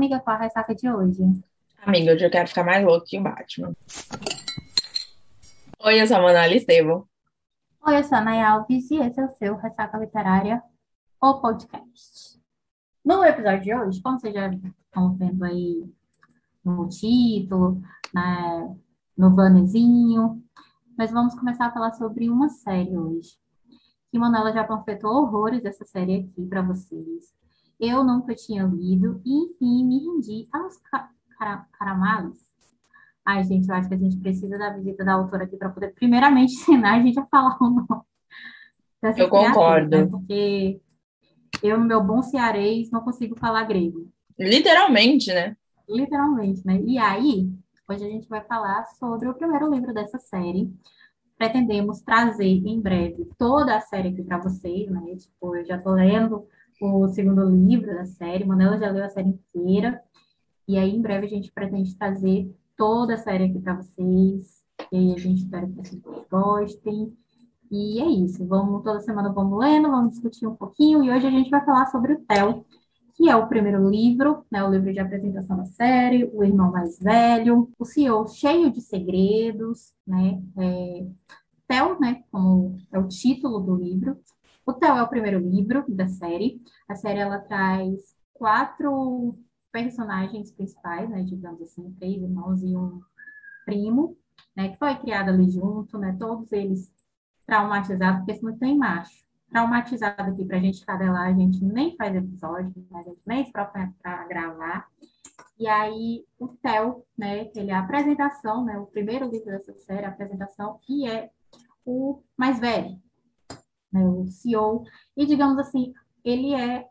Amiga, qual a ressaca de hoje? Amiga, hoje eu quero ficar mais louco que o Batman. Oi, eu sou a Manuela Estevam. Oi, eu sou a Naya Alves e esse é o seu Ressaca Literária, o podcast. No episódio de hoje, como vocês já estão vendo aí no título, né, no bannerzinho, nós vamos começar a falar sobre uma série hoje. Que Manuela já panfletou horrores dessa série aqui para vocês. Eu nunca tinha lido e, enfim, me rendi aos ca cara caramales. Ai, gente, eu acho que a gente precisa da visita da autora aqui para poder, primeiramente, ensinar a gente a falar o nome. Eu concordo. Né? Porque eu, no meu bom cearês, não consigo falar grego. Literalmente, né? Literalmente, né? E aí, hoje a gente vai falar sobre o primeiro livro dessa série. Pretendemos trazer em breve toda a série aqui para vocês, né? Tipo, eu já tô lendo o segundo livro da série, Manela já leu a série inteira. E aí, em breve, a gente pretende trazer toda a série aqui para vocês. E aí, a gente espera que vocês gostem. E é isso. Vamos, toda semana vamos lendo, vamos discutir um pouquinho. E hoje a gente vai falar sobre o Theo, que é o primeiro livro, né, o livro de apresentação da série, o irmão mais velho, o CEO cheio de segredos, né? É, Theo, né, como é o título do livro, o Theo é o primeiro livro da série. A série ela traz quatro personagens principais, né, digamos assim, três irmãos e um primo, né, que foi criado ali junto, né, todos eles traumatizados, porque esse não tem macho. Traumatizado aqui para a gente lá, a gente nem faz episódio, né, a gente nem se propõe para gravar. E aí, o Theo, né, ele é a apresentação, né, o primeiro livro dessa série, a apresentação, e é o mais velho, né, o CEO, e digamos assim, ele é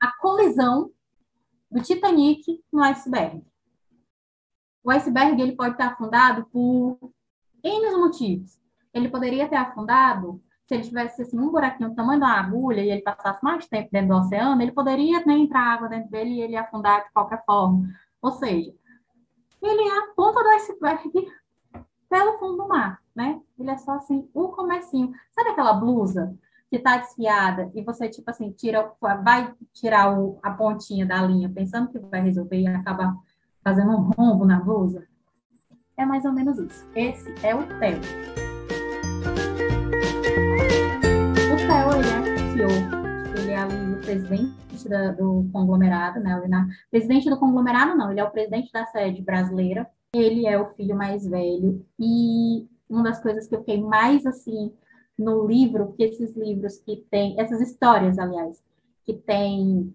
a colisão do Titanic no iceberg. O iceberg ele pode estar afundado por N motivos. Ele poderia ter afundado se ele tivesse assim, um buraquinho do tamanho de uma agulha e ele passasse mais tempo dentro do oceano, ele poderia né, entrar água dentro dele e ele afundar de qualquer forma. Ou seja, ele é a ponta do iceberg pelo fundo do mar, né? Ele é só assim, o comecinho. Sabe aquela blusa que tá desfiada e você, tipo assim, tira, vai tirar o, a pontinha da linha pensando que vai resolver e acaba fazendo um rombo na blusa? É mais ou menos isso. Esse é o Theo. O Theo, ele é CEO, ele é ali o presidente da, do conglomerado, né? Na, presidente do conglomerado, não, ele é o presidente da sede brasileira ele é o filho mais velho e uma das coisas que eu fiquei mais assim no livro, que esses livros que tem, essas histórias, aliás, que tem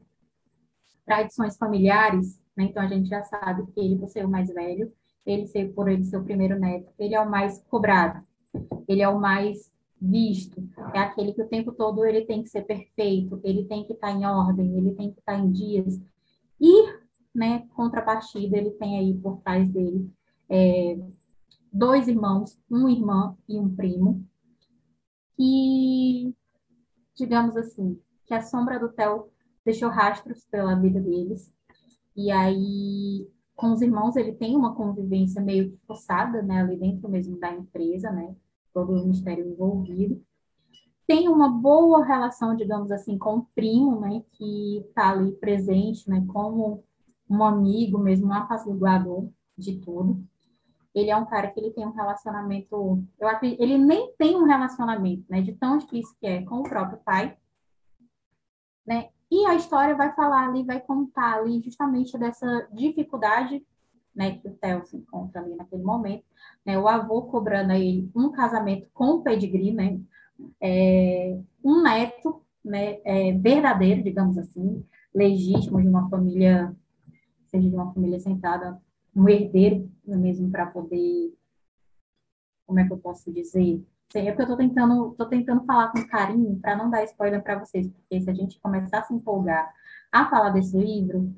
tradições familiares, né? Então a gente já sabe que ele, por ser o mais velho, ele ser por ele ser o primeiro neto, ele é o mais cobrado, ele é o mais visto, é aquele que o tempo todo ele tem que ser perfeito, ele tem que estar em ordem, ele tem que estar em dias. E né, contrapartida, ele tem aí por trás dele é, dois irmãos, uma irmã e um primo, que, digamos assim, que a sombra do Theo deixou rastros pela vida deles. E aí, com os irmãos, ele tem uma convivência meio forçada, né, ali dentro mesmo da empresa, né, todo o mistério envolvido. Tem uma boa relação, digamos assim, com o primo, né, que está ali presente, né, como um amigo mesmo, um apaziguador de tudo. Ele é um cara que ele tem um relacionamento, eu acredito, ele nem tem um relacionamento, né, de tão difícil que é com o próprio pai, né? E a história vai falar ali, vai contar ali justamente dessa dificuldade, né, que o Theo se encontra ali naquele momento, né? O avô cobrando aí um casamento com pedigree, né? É, um neto, né, é, verdadeiro, digamos assim, legítimo de uma família seja de uma família sentada, um herdeiro mesmo para poder, como é que eu posso dizer? É porque eu estou tentando, tô tentando falar com carinho para não dar spoiler para vocês, porque se a gente começar a se empolgar a falar desse livro,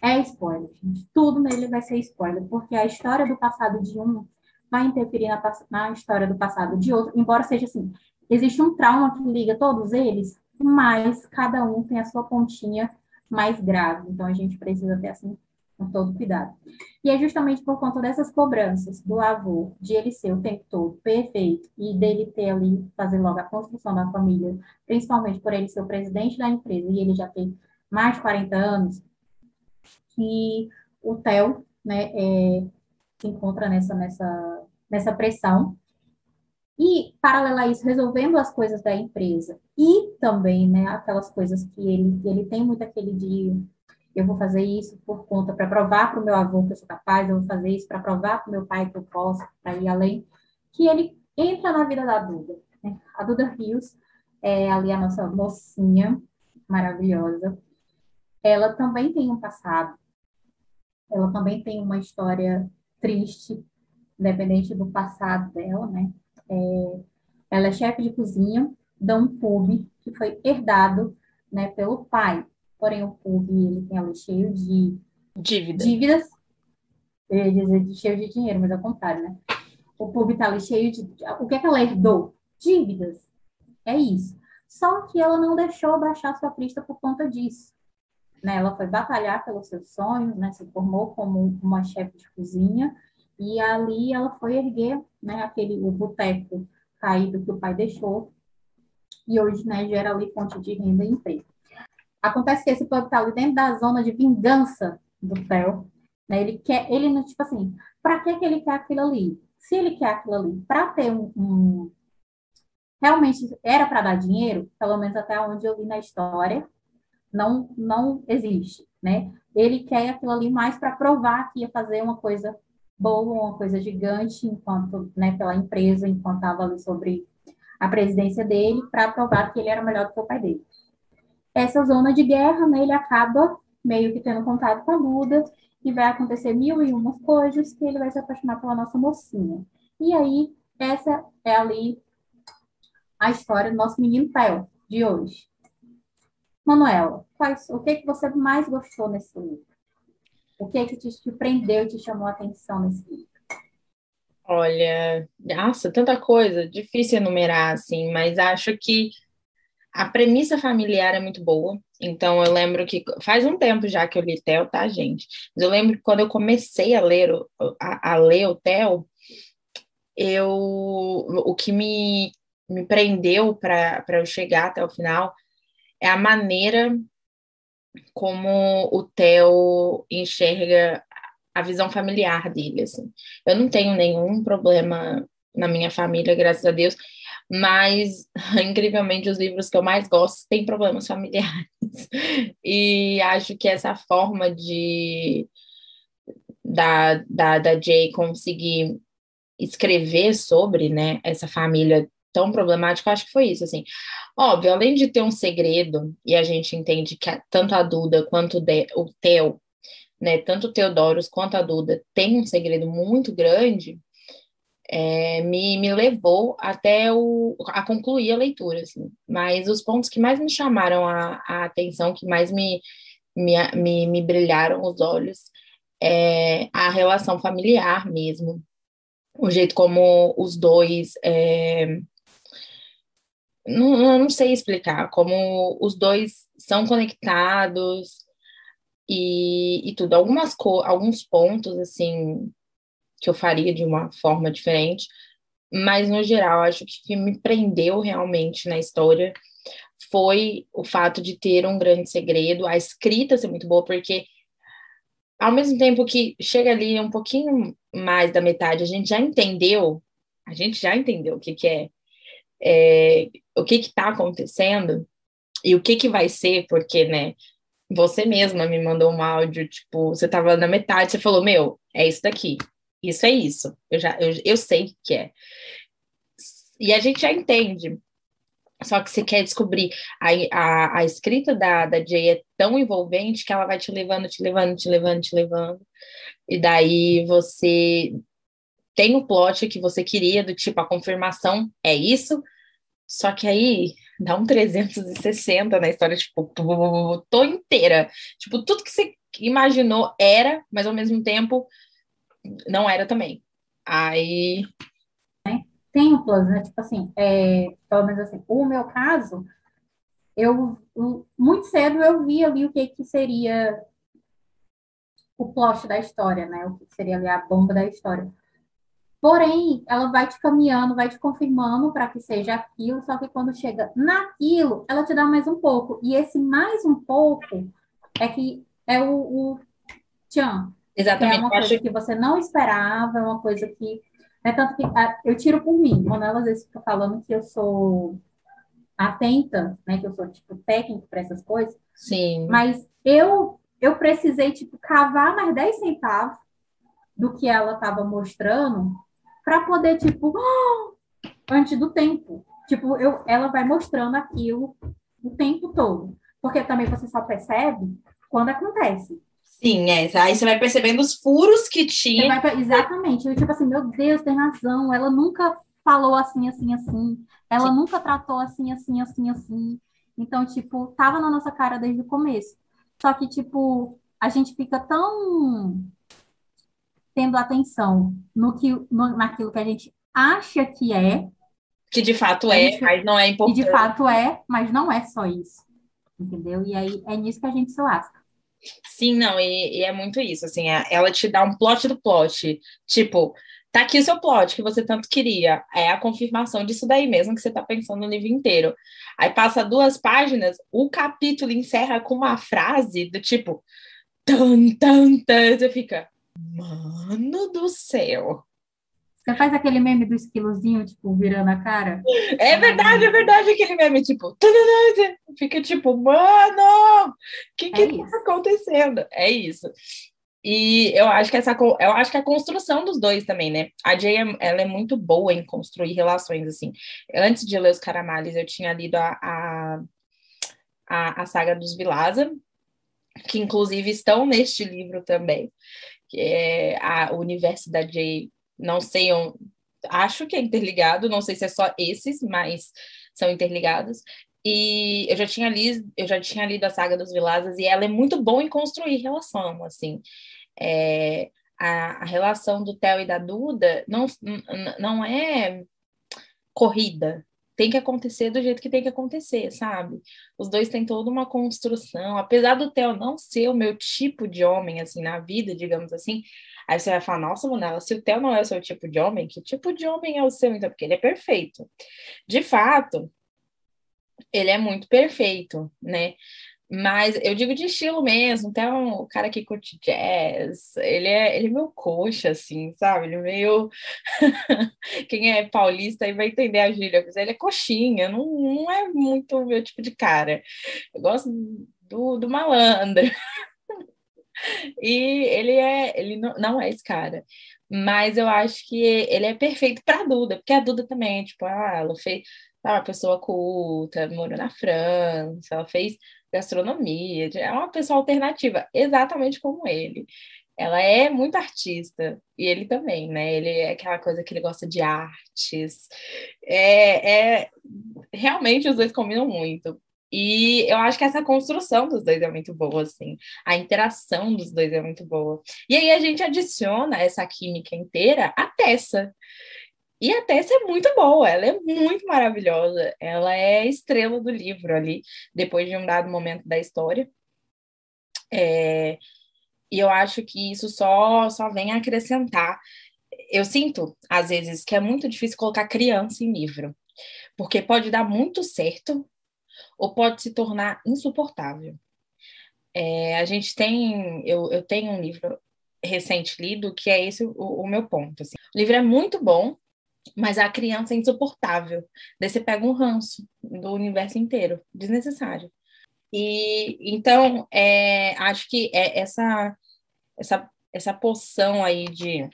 é spoiler, gente. Tudo nele vai ser spoiler, porque a história do passado de um vai interferir na, na história do passado de outro, embora seja assim, existe um trauma que liga todos eles, mas cada um tem a sua pontinha mais grave. Então a gente precisa ter assim com todo cuidado. E é justamente por conta dessas cobranças do avô, de ele ser o tempo todo perfeito e dele ter ali, fazer logo a construção da família, principalmente por ele ser o presidente da empresa e ele já ter mais de 40 anos, que o Theo, né, é, se encontra nessa, nessa, nessa pressão. E, paralelo a isso, resolvendo as coisas da empresa e também, né, aquelas coisas que ele, ele tem muito aquele de eu vou fazer isso por conta, para provar para o meu avô que eu sou capaz, eu vou fazer isso para provar para o meu pai que eu posso, para ir além, que ele entra na vida da Duda. Né? A Duda Rios é ali a nossa mocinha maravilhosa. Ela também tem um passado, ela também tem uma história triste, independente do passado dela, né? É, ela é chefe de cozinha de um pub que foi herdado né, pelo pai. Porém, o pub ele tem ali cheio de Dívida. dívidas. Eu ia dizer de cheio de dinheiro, mas é o contrário, né? O pub está ali cheio de. O que é que ela herdou? Dívidas. É isso. Só que ela não deixou baixar sua crista por conta disso. Né? Ela foi batalhar pelos seus sonhos, né? se formou como uma chefe de cozinha, e ali ela foi erguer né, aquele, o boteco caído que o pai deixou, e hoje né, gera ali fonte de renda e emprego. Acontece que esse pub está ali dentro da zona de vingança do Theo, né? Ele quer, ele não, tipo assim, para que, que ele quer aquilo ali? Se ele quer aquilo ali para ter um, um realmente era para dar dinheiro, pelo menos até onde eu li na história, não não existe, né? Ele quer aquilo ali mais para provar que ia fazer uma coisa boa, uma coisa gigante, enquanto, né, pela empresa, enquanto estava ali sobre a presidência dele, para provar que ele era melhor do que o pai dele. Essa zona de guerra, né, ele acaba meio que tendo contato com a Duda, e vai acontecer mil e umas coisas que ele vai se apaixonar pela nossa mocinha. E aí, essa é ali a história do nosso menino Theo, de hoje. Manuela, quais, o que, que você mais gostou nesse livro? O que, que te, e te chamou a atenção nesse livro? Olha, nossa, tanta coisa, difícil enumerar, assim, mas acho que a premissa familiar é muito boa. Então, eu lembro que faz um tempo já que eu li Theo, tá, gente? Mas eu lembro que quando eu comecei a ler, a, a ler o Theo, eu, o que me me prendeu para eu chegar até o final é a maneira como o Theo enxerga a visão familiar dele, assim. Eu não tenho nenhum problema na minha família, graças a Deus, mas incrivelmente os livros que eu mais gosto têm problemas familiares. E acho que essa forma de da, da, da Jay conseguir escrever sobre, né, essa família tão problemático, acho que foi isso, assim. Óbvio, além de ter um segredo, e a gente entende que tanto a Duda quanto o Theo, né, tanto o Teodorus quanto a Duda tem um segredo muito grande, é, me, me levou até o, a concluir a leitura, assim. Mas os pontos que mais me chamaram a, a atenção, que mais me, me, me, me brilharam os olhos, é a relação familiar mesmo, o jeito como os dois é, não, não sei explicar, como os dois são conectados e, e tudo. Algumas alguns pontos, assim, que eu faria de uma forma diferente, mas no geral, acho que o que me prendeu realmente na história foi o fato de ter um grande segredo, a escrita ser muito boa, porque ao mesmo tempo que chega ali um pouquinho mais da metade, a gente já entendeu, a gente já entendeu o que, que é é, o que está acontecendo e o que, que vai ser, porque, né, você mesma me mandou um áudio, tipo, você estava na metade, você falou, meu, é isso daqui, isso é isso, eu já, eu, eu sei que é. E a gente já entende, só que você quer descobrir, a, a, a escrita da, da Jay é tão envolvente que ela vai te levando, te levando, te levando, te levando, e daí você tem o plot que você queria, do tipo, a confirmação é isso, só que aí dá um 360 na história, tipo, tô inteira. Tipo, tudo que você imaginou era, mas ao mesmo tempo não era também. Aí. Tem um plus, né? Tipo assim, é, pelo menos assim, o meu caso, eu muito cedo eu vi ali o que, que seria o plot da história, né? O que seria ali a bomba da história. Porém, ela vai te caminhando, vai te confirmando para que seja aquilo, só que quando chega naquilo, ela te dá mais um pouco. E esse mais um pouco é que é o, o tchan. Exatamente. É uma coisa que você não esperava, é uma coisa que. É tanto que a, eu tiro por mim. Manuela às vezes fica falando que eu sou atenta, né? Que eu sou, tipo, técnico para essas coisas. Sim. Mas eu, eu precisei, tipo, cavar mais 10 centavos do que ela estava mostrando para poder, tipo, antes do tempo. Tipo, eu, ela vai mostrando aquilo o tempo todo. Porque também você só percebe quando acontece. Sim, é. Aí você vai percebendo os furos que tinha. Vai, exatamente. Eu, tipo assim, meu Deus, tem razão. Ela nunca falou assim, assim, assim. Ela Sim. nunca tratou assim, assim, assim, assim. Então, tipo, tava na nossa cara desde o começo. Só que, tipo, a gente fica tão tendo atenção no que, no, naquilo que a gente acha que é. Que de fato é, mas não é importante. E de fato é, mas não é só isso. Entendeu? E aí é nisso que a gente se lasca. Sim, não, e, e é muito isso, assim, é, ela te dá um plot do plot. Tipo, tá aqui o seu plot que você tanto queria. É a confirmação disso daí mesmo que você tá pensando no livro inteiro. Aí passa duas páginas, o capítulo encerra com uma frase do tipo. Tan, tan, tan, você fica. Mano do céu. Você faz aquele meme do esquilozinho, tipo, virando a cara? É verdade, é verdade, aquele meme, tipo, fica tipo, mano, o que que é tá acontecendo? É isso. E eu acho que essa, eu acho que a construção dos dois também, né? A Jay, ela é muito boa em construir relações, assim. Antes de ler os Caramales, eu tinha lido a, a, a, a saga dos Vilaza, que inclusive estão neste livro também, que é a, o universo da Jay não sei, acho que é interligado, não sei se é só esses, mas são interligados. E eu já tinha lido, eu já tinha lido a saga dos Vilazes e ela é muito boa em construir relação, assim. É, a, a, relação do Theo e da Duda não, não é corrida, tem que acontecer do jeito que tem que acontecer, sabe? Os dois têm toda uma construção, apesar do Theo não ser o meu tipo de homem, assim, na vida, digamos assim, Aí você vai falar, nossa, Monela, se o Theo não é o seu tipo de homem, que tipo de homem é o seu, então? Porque ele é perfeito. De fato, ele é muito perfeito, né? Mas eu digo de estilo mesmo, até um cara que curte jazz, ele é, ele é meio coxa, assim, sabe? Ele é meio. Quem é paulista aí vai entender a gíria, ele é coxinha, não, não é muito o meu tipo de cara. Eu gosto do, do malandro. E ele é, ele não, é esse cara. Mas eu acho que ele é perfeito para Duda, porque a Duda também, tipo, ah, ela fez, ah, uma pessoa culta, morou na França, ela fez gastronomia, é uma pessoa alternativa, exatamente como ele. Ela é muito artista, e ele também, né? Ele é aquela coisa que ele gosta de artes. É, é realmente os dois combinam muito. E eu acho que essa construção dos dois é muito boa, assim. A interação dos dois é muito boa. E aí a gente adiciona essa química inteira à Tessa. E a Tessa é muito boa, ela é muito maravilhosa. Ela é estrela do livro ali, depois de um dado momento da história. É... E eu acho que isso só, só vem acrescentar. Eu sinto, às vezes, que é muito difícil colocar criança em livro. Porque pode dar muito certo, ou pode se tornar insuportável. É, a gente tem, eu, eu tenho um livro recente lido que é esse o, o meu ponto. Assim. O livro é muito bom, mas a criança é insuportável. Daí você pega um ranço do universo inteiro, desnecessário. E então é, acho que é essa essa essa poção aí de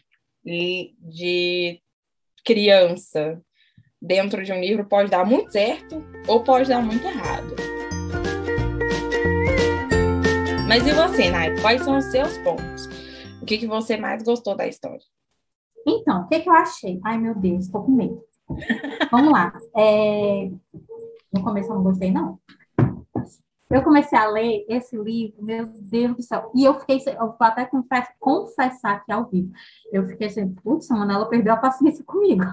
de criança dentro de um livro pode dar muito certo ou pode dar muito errado. Mas e você, Nai? Quais são os seus pontos? O que, que você mais gostou da história? Então, o que, que eu achei? Ai, meu Deus, estou com medo. Vamos lá. É... No começo eu não gostei, não. Eu comecei a ler esse livro, meu Deus do céu. E eu fiquei, eu vou até confessar aqui ao vivo. Eu fiquei assim, putz, a Manela perdeu a paciência comigo.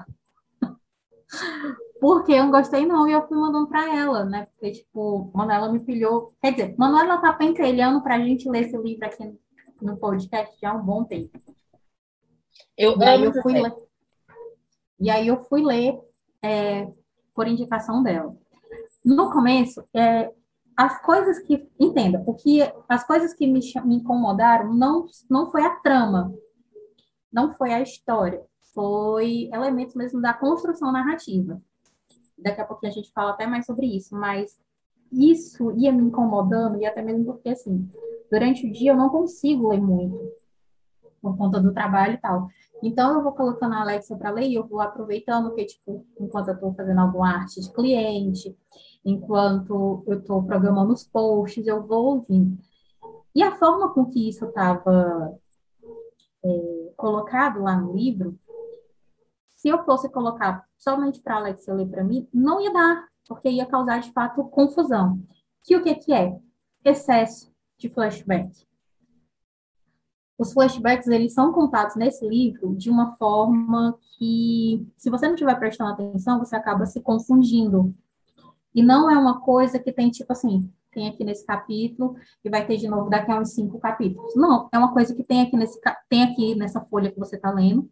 Porque eu não gostei, não, e eu fui mandando para ela, né? Porque, tipo, Manuela me pilhou. Quer dizer, Manuela tá pentelhando para a gente ler esse livro aqui no podcast já há um bom tempo. Eu, e aí eu fui ler. E aí eu fui ler é, por indicação dela. No começo, é, as coisas que, entenda, o que, as coisas que me, me incomodaram não, não foi a trama, não foi a história, foi elementos mesmo da construção narrativa. Daqui a pouquinho a gente fala até mais sobre isso, mas isso ia me incomodando, e até mesmo porque, assim, durante o dia eu não consigo ler muito, por conta do trabalho e tal. Então, eu vou colocando a Alexa para ler e eu vou aproveitando que, tipo, enquanto eu estou fazendo alguma arte de cliente, enquanto eu estou programando os posts, eu vou ouvindo. E a forma com que isso estava é, colocado lá no livro, se eu fosse colocar somente para a Alexa ler para mim, não ia dar, porque ia causar, de fato, confusão. Que o que, que é? Excesso de flashback. Os flashbacks, eles são contados nesse livro de uma forma que, se você não estiver prestando atenção, você acaba se confundindo. E não é uma coisa que tem, tipo assim, tem aqui nesse capítulo e vai ter de novo daqui a uns cinco capítulos. Não, é uma coisa que tem aqui, nesse, tem aqui nessa folha que você está lendo.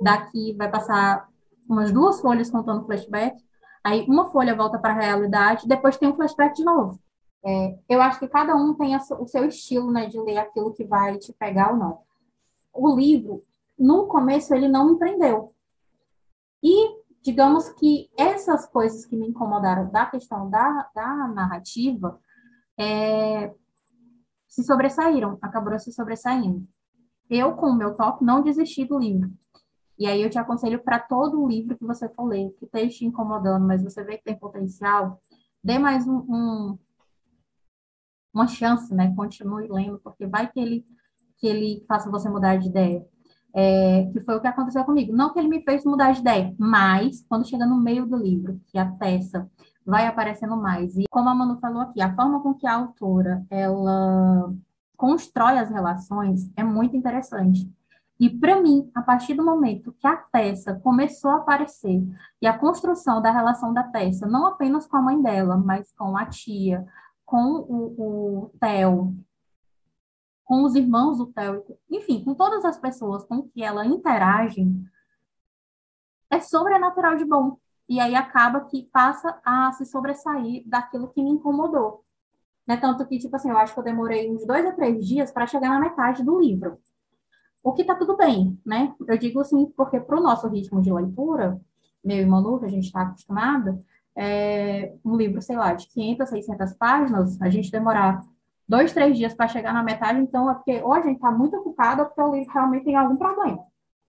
Daqui vai passar umas duas folhas contando flashback. Aí uma folha volta para a realidade, depois tem um flashback de novo. É, eu acho que cada um tem o seu estilo, né, de ler aquilo que vai te pegar ou não. O livro, no começo, ele não me prendeu. E, digamos que essas coisas que me incomodaram da questão da, da narrativa é, se sobressaíram, acabaram se sobressaindo. Eu, com o meu toque, não desisti do livro. E aí eu te aconselho para todo o livro que você for ler, que esteja te incomodando, mas você vê que tem potencial, dê mais um, um uma chance, né? Continue lendo, porque vai que ele, que ele faça você mudar de ideia. É, que foi o que aconteceu comigo. Não que ele me fez mudar de ideia, mas quando chega no meio do livro, que a peça vai aparecendo mais. E como a Manu falou aqui, a forma com que a autora ela constrói as relações é muito interessante. E para mim, a partir do momento que a peça começou a aparecer e a construção da relação da peça, não apenas com a mãe dela, mas com a tia, com o, o Theo, com os irmãos do Theo, enfim, com todas as pessoas com que ela interage, é sobrenatural de bom. E aí acaba que passa a se sobressair daquilo que me incomodou. Né? Tanto que, tipo assim, eu acho que eu demorei uns dois a três dias para chegar na metade do livro. O que tá tudo bem, né? Eu digo assim, porque para o nosso ritmo de leitura, meu e Manu, que a gente está acostumado, é, um livro, sei lá, de 500, 600 páginas, a gente demorar dois, três dias para chegar na metade, então é porque ou a gente está muito ocupado ou porque o livro realmente tem algum problema.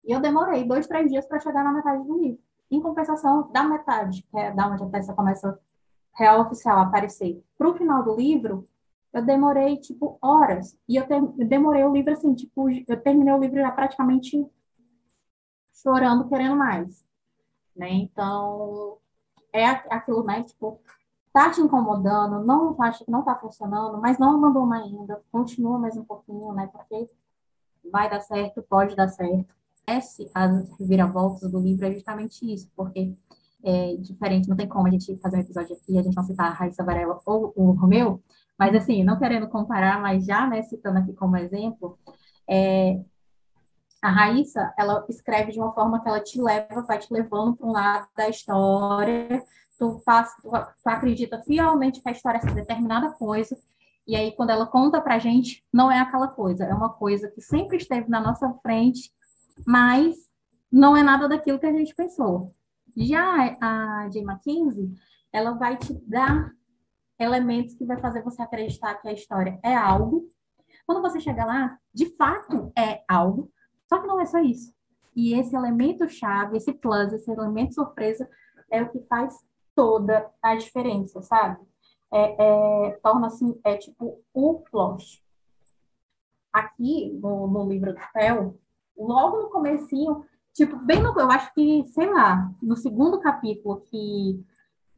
E eu demorei dois, três dias para chegar na metade do livro. Em compensação, da metade, que é da onde a peça começa real oficial a aparecer, para o final do livro, eu demorei, tipo, horas. E eu, eu demorei o livro, assim, tipo, eu terminei o livro já praticamente chorando, querendo mais. Né? Então, é aquilo, né? Tipo, tá te incomodando, não tá, não tá funcionando, mas não abandona ainda, continua mais um pouquinho, né? Porque vai dar certo, pode dar certo. Esse, as reviravoltas do livro é justamente isso, porque é diferente, não tem como a gente fazer um episódio aqui a gente não citar a Raíssa Varela ou o Romeu, mas assim, não querendo comparar, mas já, né, citando aqui como exemplo, é, a Raíssa, ela escreve de uma forma que ela te leva, vai te levando para um lado da história, tu, faz, tu, tu acredita fielmente que a história é determinada coisa, e aí quando ela conta para a gente, não é aquela coisa, é uma coisa que sempre esteve na nossa frente, mas não é nada daquilo que a gente pensou. Já a Jane McKinsey, ela vai te dar elementos que vai fazer você acreditar que a história é algo. Quando você chega lá, de fato é algo, só que não é só isso. E esse elemento chave, esse plus, esse elemento surpresa, é o que faz toda a diferença, sabe? É, é, Torna-se, é tipo, o plot. Aqui, no, no livro do Fel, logo no comecinho, tipo, bem no, eu acho que, sei lá, no segundo capítulo que,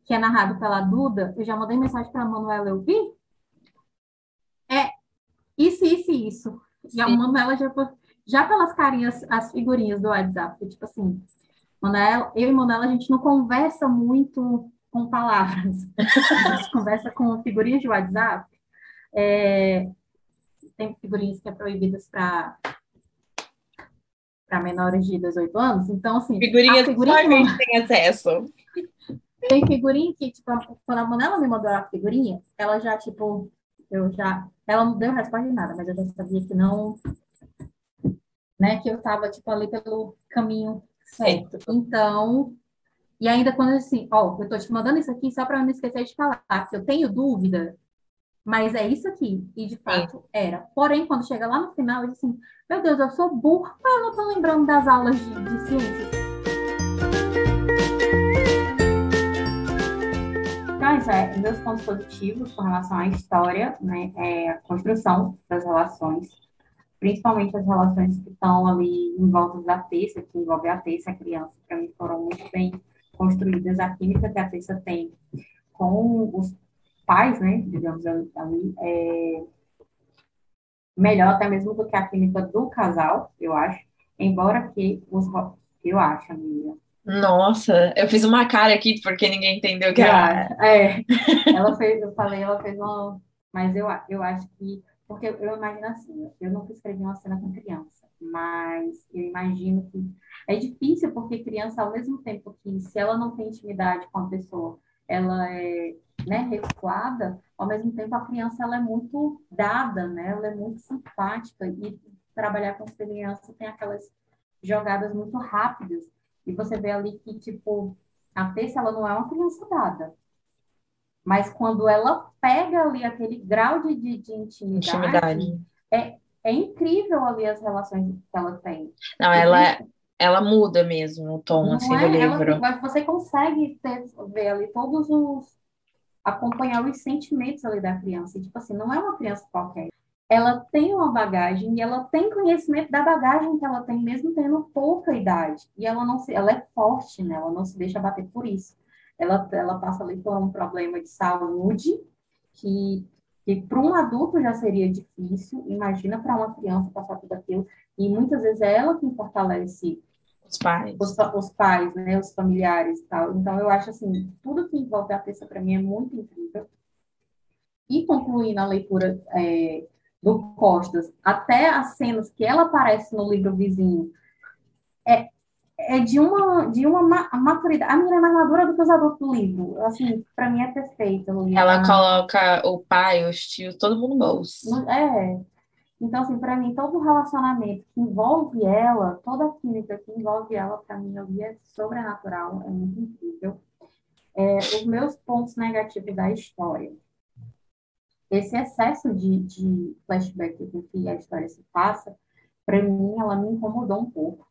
que é narrado pela Duda, eu já mandei mensagem para a Manuela, eu vi, é isso, isso e isso. E a Manuela já já pelas carinhas, as figurinhas do WhatsApp, tipo assim, Manuela, eu e Manuela, a gente não conversa muito com palavras, a gente conversa com figurinhas de WhatsApp. É, tem figurinhas que é proibidas para para menores de 18 anos, então assim, figurinhas que só a gente tem acesso. Tem figurinha que, tipo, quando a Manela me mandou a figurinha, ela já, tipo, eu já. Ela não deu resposta de nada, mas eu já sabia que não. Né, que eu tava, tipo, ali pelo caminho certo. Então, e ainda quando assim, ó, eu tô te mandando isso aqui só para não esquecer de falar que eu tenho dúvida, mas é isso aqui. E de fato Sim. era. Porém, quando chega lá no final, eu disse assim, meu Deus, eu sou burra, eu não tô lembrando das aulas de, de ciências. Isso é meus pontos positivos com relação à história, né? É a construção das relações, principalmente as relações que estão ali em volta da terça, que envolve a terça a criança, para mim foram muito bem construídas. A química que a terça tem com os pais, né? Digamos ali, é melhor até mesmo do que a química do casal, eu acho. Embora que os eu acho, amiga, nossa, eu fiz uma cara aqui porque ninguém entendeu que era. É, ela fez, eu falei, ela fez uma. Mas eu, eu acho que. Porque eu imagino assim, eu nunca escrevi uma cena com criança, mas eu imagino que é difícil porque criança, ao mesmo tempo que se ela não tem intimidade com a pessoa, ela é né, recuada, ao mesmo tempo a criança ela é muito dada, né? Ela é muito simpática e trabalhar com as crianças tem aquelas jogadas muito rápidas e você vê ali que, tipo, a Tessa, ela não é uma criança dada. Mas quando ela pega ali aquele grau de, de, de intimidade, intimidade, É, é incrível ali as relações que ela tem. Não, ela, é, ela muda mesmo o tom, assim, é? do livro. Ela, você consegue ter, ver ali todos os... acompanhar os sentimentos ali da criança. E, tipo assim, não é uma criança qualquer ela tem uma bagagem e ela tem conhecimento da bagagem que ela tem, mesmo tendo pouca idade. E ela não se, ela é forte, né? Ela não se deixa bater por isso. Ela, ela passa ali por um problema de saúde que, que para um adulto já seria difícil. Imagina para uma criança passar tudo aquilo. E muitas vezes é ela quem fortalece os pais, os, os pais, né? Os familiares tal. Então eu acho assim, tudo que envolve a peça para mim é muito incrível. E concluindo a leitura é, do Costas, até as cenas que ela aparece no livro vizinho, é, é de uma, de uma maturidade. A menina é mais madura do que os adultos do livro. Assim, para mim é perfeita. Ela coloca o pai, os tios, todo mundo bolso. É. Então, assim, para mim, todo o relacionamento que envolve ela, toda a química que envolve ela, para mim, ali é sobrenatural, é muito incrível. É, os meus pontos negativos da história esse excesso de, de flashback com que a história se passa, para mim, ela me incomodou um pouco.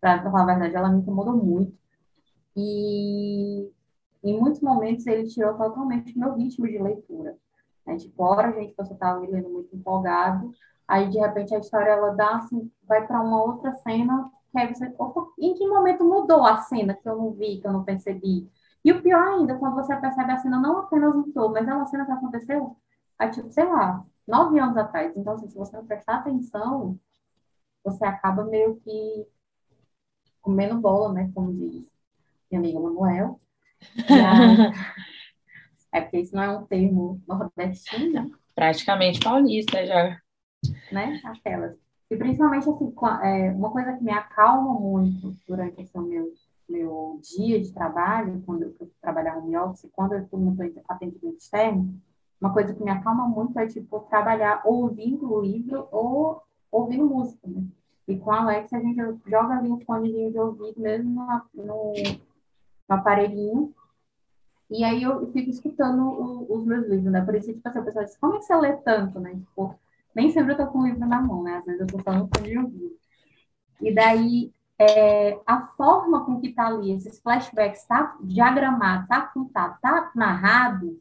Para falar a verdade, ela me incomodou muito. E em muitos momentos ele tirou totalmente meu ritmo de leitura. Né? Tipo, hora, gente, você estava lendo muito empolgado, aí de repente a história ela dá assim, vai para uma outra cena, que aí você, opa, em que momento mudou a cena que eu não vi, que eu não percebi? E o pior ainda, quando você percebe a cena não apenas mudou, mas é uma cena que aconteceu há, tipo, sei lá, nove anos atrás. Então, assim, se você não prestar atenção, você acaba meio que comendo bola, né? Como diz minha amiga Manuel. é porque isso não é um termo nordestino. Praticamente paulista já. Né? Aquelas. E principalmente, assim, é, uma coisa que me acalma muito durante esse meu, meu dia de trabalho, quando eu trabalhar home office, quando eu estou no atendimento externo, uma coisa que me acalma muito é, tipo, trabalhar ouvindo o livro ou ouvindo música, né? E com a Alexa, a gente joga ali um fone de ouvido mesmo no, no, aparelhinho. E aí eu fico escutando o, os meus livros, né? Por isso, tipo assim, pessoa diz, como é que você lê tanto, né? Tipo, nem sempre eu tô com o livro na mão, né? Às vezes eu tô só no fone de ouvido. E daí, é, a forma com que tá ali, esses flashbacks, tá diagramado, tá contado, tá narrado,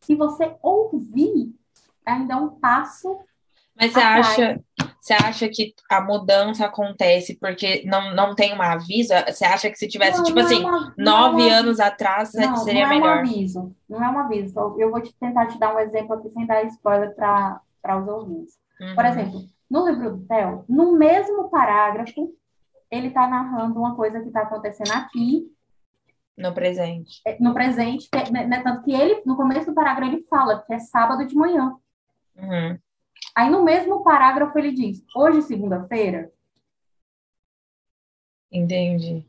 se você ouvir, ainda é um passo. Mas você acha, você acha que a mudança acontece porque não, não tem um aviso? Você acha que se tivesse, não, tipo não é assim, é uma, nove é anos atrás, não, seria não é melhor? Um aviso, não é um aviso. Eu vou te tentar te dar um exemplo aqui sem dar spoiler para os ouvintes. Uhum. Por exemplo, no livro do Theo, no mesmo parágrafo, ele está narrando uma coisa que está acontecendo aqui no presente. É, no presente, que, né, né, tanto que ele, no começo do parágrafo, ele fala que é sábado de manhã. Uhum. Aí no mesmo parágrafo ele diz, hoje segunda-feira. Entendi.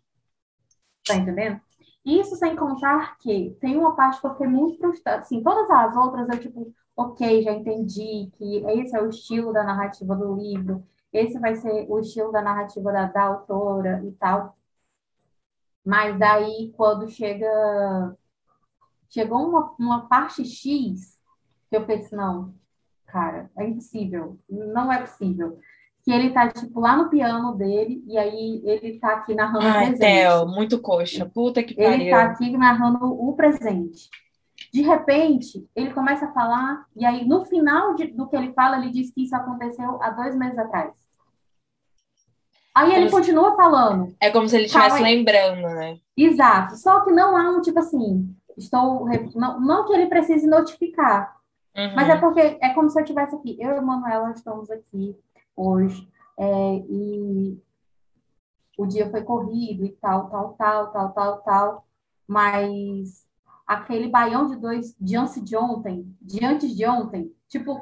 Tá entendendo? Isso sem contar que tem uma parte que eu fiquei muito frustrada. Assim, todas as outras eu, tipo, ok, já entendi que esse é o estilo da narrativa do livro, esse vai ser o estilo da narrativa da, da autora e tal. Mas daí, quando chega chegou uma, uma parte X, que eu pensei, não, cara, é impossível, não é possível. Que ele tá, tipo, lá no piano dele, e aí ele tá aqui narrando Ai, o presente. Theo, muito coxa. Puta que pariu. Ele tá aqui narrando o presente. De repente, ele começa a falar, e aí no final de, do que ele fala, ele diz que isso aconteceu há dois meses atrás. Aí ele continua falando. É como se ele estivesse lembrando, né? Exato. Só que não há um tipo assim, estou. Não, não que ele precise notificar, Uhum. mas é porque é como se eu estivesse aqui. Eu e Manuela estamos aqui hoje, é, e o dia foi corrido e tal, tal, tal, tal, tal, tal, mas aquele baião de dois diante de ontem, diante de ontem, tipo,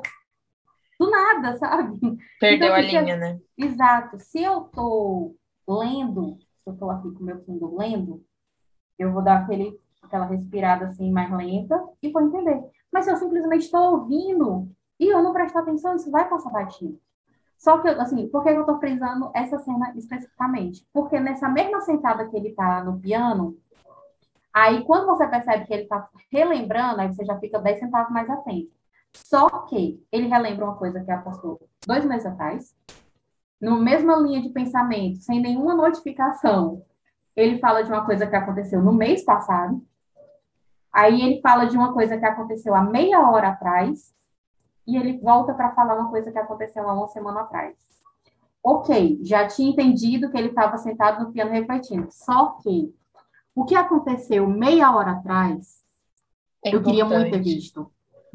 do nada, sabe? Perdeu Então, a eu- linha, né? Exato. Se eu tô lendo, se eu tô aqui com o meu Kindle lendo, eu vou dar aquele, aquela respirada assim mais lenta e vou entender. Mas se eu simplesmente estou ouvindo e eu não prestar atenção, isso vai passar batido. Só que, assim, por que eu tô frisando essa cena especificamente? Porque nessa mesma sentada que ele tá no piano, aí quando você percebe que ele tá relembrando, aí você já fica 10 centavos mais atento. Só que ele relembra uma coisa que apostou dois meses atrás, na mesma linha de pensamento, sem nenhuma notificação, ele fala de uma coisa que aconteceu no mês passado. Aí ele fala de uma coisa que aconteceu há meia hora atrás. E ele volta para falar uma coisa que aconteceu há uma semana atrás. Ok, já tinha entendido que ele estava sentado no piano refletindo. Só que o que aconteceu meia hora atrás É eu queria muito ter visto.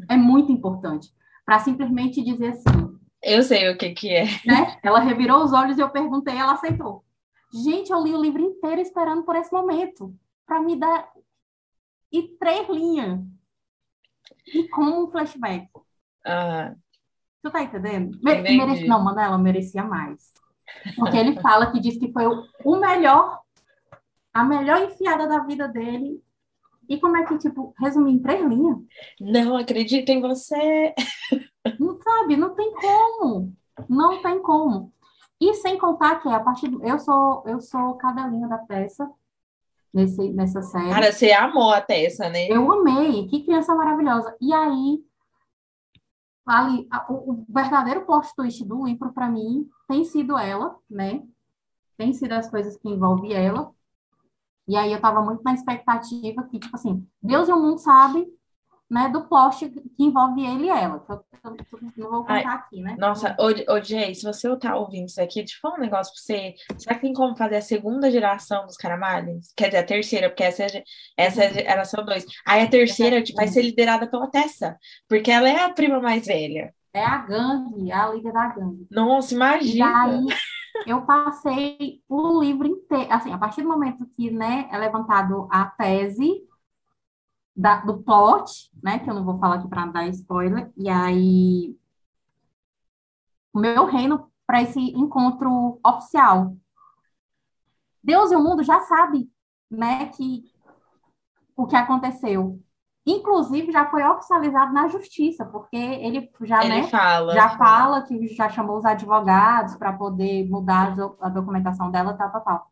É muito importante. Para simplesmente dizer assim, Eu sei o que que é. né? Ela revirou os olhos e eu perguntei, ela aceitou. Gente, eu li o livro inteiro esperando por esse momento, para me dar e três linhas. E como um flashback. Ah, Tu tá entendendo? Me- Entendi. merece- Não, Manela merecia mais. Porque ele fala que diz que foi o melhor, a melhor enfiada da vida dele. E como é que, tipo, resumir em três linhas? não acredito em você. Não sabe, não tem como. Não tem como. E sem contar que a partir do, eu sou eu sou cadelinha da peça nesse nessa série. Cara, você amou a Tessa, né? Eu amei, que criança maravilhosa. E aí ali a- o, o verdadeiro plot twist do livro para mim tem sido ela, né? Tem sido as coisas que envolvem ela. E aí eu tava muito na expectativa que tipo assim, Deus e o mundo sabe, né, do plot que envolve ele e ela. Que eu, eu- eu não vou contar Ai, aqui, né? Nossa, ô, ô Jay, se você tá ouvindo isso aqui, eu falar um negócio pra você. Será que tem como fazer a segunda geração dos Caramalhos? Quer dizer, a terceira, porque essa, é- essa é- era só dois. Aí a terceira tipo, vai ser liderada pela Tessa, porque ela é a prima mais velha. É a gangue, é a líder da gangue. Nossa, E imagina. daí eu passei o livro inteiro, assim, a partir do momento que, né, é levantado a tese da- do plot, né, que eu não vou falar aqui para dar spoiler, e aí o meu reino para esse encontro oficial. Deus e o mundo já sabe, né, que o que aconteceu. Inclusive já foi oficializado na justiça, porque ele já, Ele né, fala. já fala que já chamou os advogados para poder mudar a do- a documentação dela, tal, tal, tal.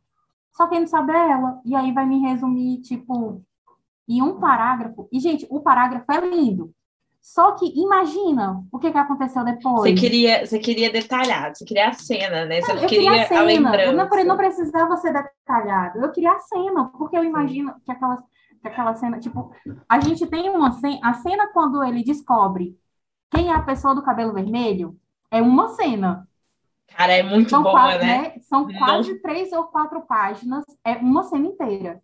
Só quem não sabe é ela. E aí vai me resumir, tipo, em um parágrafo. E, gente, o parágrafo é lindo. Só que imagina o que, que aconteceu depois. Você queria, você queria detalhado, você queria a cena, né? Você não Eu queria queria a a cena. Eu não, lembrança. não precisava ser detalhado. Eu queria a cena, porque eu imagino que aquela, que aquela cena, tipo, a gente tem uma cena, a cena quando ele descobre quem é a pessoa do cabelo vermelho, é uma cena. Cara, é muito São, boa, quatro, né? né? São Não- quase três ou quatro páginas, é uma cena inteira.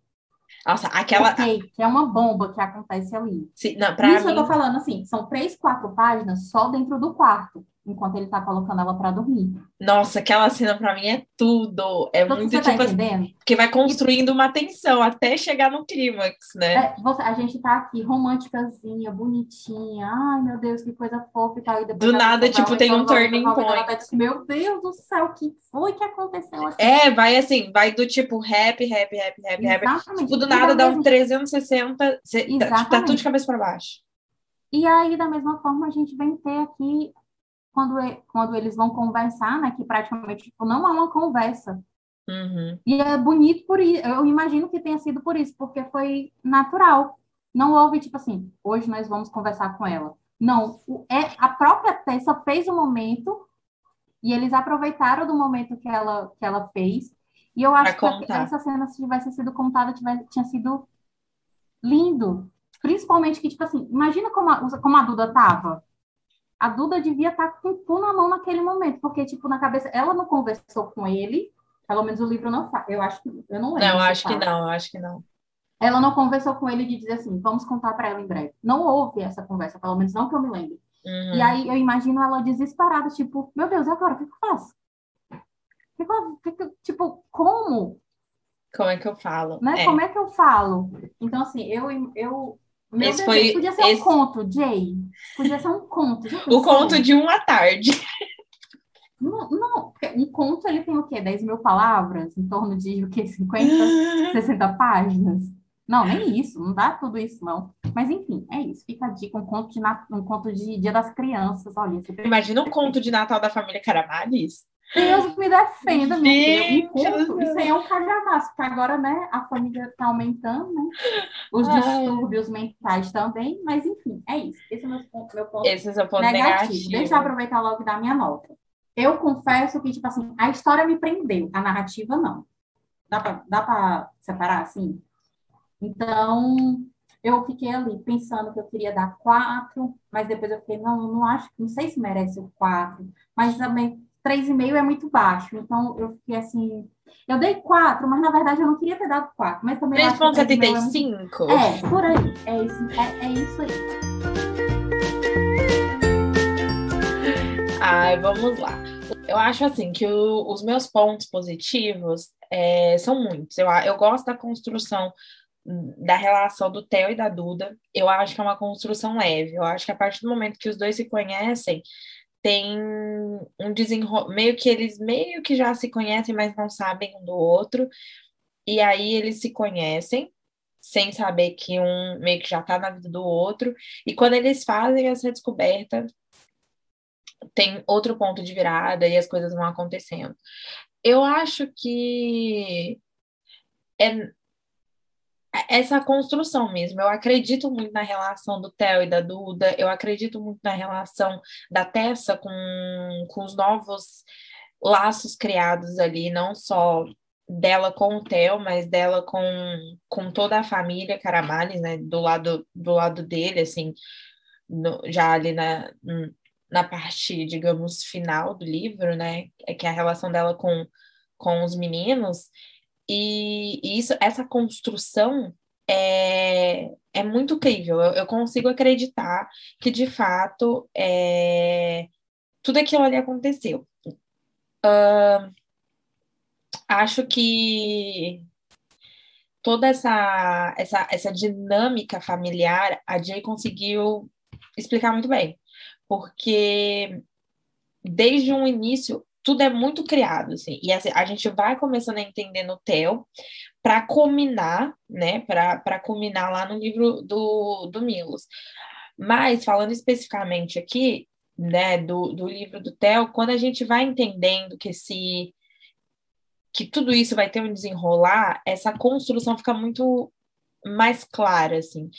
Nossa, aquela. Ok, que é uma bomba que acontece ali. se- não, Isso mim, eu tô falando assim, são três, quatro páginas só dentro do quarto. Enquanto ele tá colocando ela para dormir. Nossa, aquela cena para mim é tudo. É Então, muito você tá tipo assim, entendendo? porque vai construindo uma tensão até chegar no clímax, né? É, você- a gente tá aqui românticazinha, bonitinha, ai meu Deus, que coisa fofa e tal. E Do nada, tipo, tem um turning point. tá tipo, meu Deus do céu, o que foi que aconteceu aqui? É, vai assim, vai do tipo rap, rap, rap, rap, rap. Exatamente. Tipo, do E da nada dá um mesma- 360, cê- tá, tipo, tá tudo de cabeça para baixo. E aí, da mesma forma, a gente vem ter aqui, quando, quando eles vão conversar, né, que praticamente tipo, não é uma conversa. Uhum. E é bonito por isso, eu imagino que tenha sido por isso, porque foi natural. Não houve, tipo assim, hoje nós vamos conversar com ela. Não, é, a própria Tessa fez o momento e eles aproveitaram do momento que ela, que ela fez. E eu acho Pra que contar. essa cena, se tivesse sido contada, tivesse, tinha sido lindo. Principalmente que, tipo assim, imagina como a, como a Duda tava. A Duda devia estar com o cu na mão naquele momento, porque, tipo, na cabeça, ela não conversou com ele, pelo menos o livro não fala. Eu acho que, eu não lembro. Não, acho que não, eu acho que não. Ela não conversou com ele de dizer assim, vamos contar para ela em breve. Não houve essa conversa, pelo menos não que eu me lembre. Uhum. E aí eu imagino ela desesperada, tipo, meu Deus, agora? O que que eu faço? Que que eu- que que eu- tipo, como? Como é que eu falo? Né? É. Como é que eu falo? Então, assim, eu, eu meu Esse foi- podia ser esse- um conto, Jay. Podia ser um conto. Já O conto de uma tarde. Não, não, um conto ele tem o quê? 10 mil palavras? Em torno de o quê? 50, 60 páginas? Não, nem isso, não dá tudo isso, não. Mas enfim, é isso. Fica a dica, um conto de, um conto de Dia das Crianças. Olha, você Imagina um conto de Natal da família Caramares. Deus me defenda, meu Deus. Gente do isso aí é um calhamaço, porque agora, né, a família tá aumentando, né? Os Ai. distúrbios mentais também, mas enfim, é isso. Esse é o meu ponto, meu ponto Esse é seu ponto negativo. negativo. Deixa eu aproveitar logo e dar minha nota. Eu confesso que, tipo assim, a história me prendeu, a narrativa não. Dá pra, dá pra separar assim? Então, eu fiquei ali pensando que eu queria dar quatro, mas depois eu fiquei, não, não acho, não sei se merece o quatro, mas também três e meio é muito baixo, então eu fiquei assim, eu dei quatro, mas na verdade eu não queria ter dado quatro, mas também eu acho que três e meio é muito 3,75? é, por aí. É isso, é, é isso aí. Ai, vamos lá. Eu acho assim que o- os meus pontos positivos é, são muitos. Eu, eu gosto da construção da relação do Theo e da Duda. Eu acho que é uma construção leve. Eu acho que a partir do momento que os dois se conhecem, tem um desenrolo, meio que eles meio que já se conhecem, mas não sabem um do outro. E aí eles se conhecem sem saber que um meio que já tá na vida do outro. E quando eles fazem essa descoberta, tem outro ponto de virada e as coisas vão acontecendo. Eu acho que é essa construção mesmo. Eu acredito muito na relação do Theo e da Duda, eu acredito muito na relação da Tessa com, com os novos laços criados ali, não só dela com o Theo, mas dela com, com toda a família Caramales, né, do lado, do lado dele, assim, no- já ali na, na parte, digamos, final do livro, né, é que é a relação dela com, com os meninos, e, isso, essa construção é, é muito incrível. Eu, eu consigo acreditar que, de fato, é, tudo aquilo ali aconteceu. Ahn, acho que toda essa, essa, essa dinâmica familiar, a Jay conseguiu explicar muito bem. Porque desde um início, tudo é muito criado, assim, e assim, a gente vai começando a entender no Theo para culminar, né, para culminar lá no livro do, do Milos. Mas, falando especificamente aqui, né, do, do livro do Theo, quando a gente vai entendendo que esse que tudo isso vai ter um desenrolar, essa construção fica muito mais clara, assim.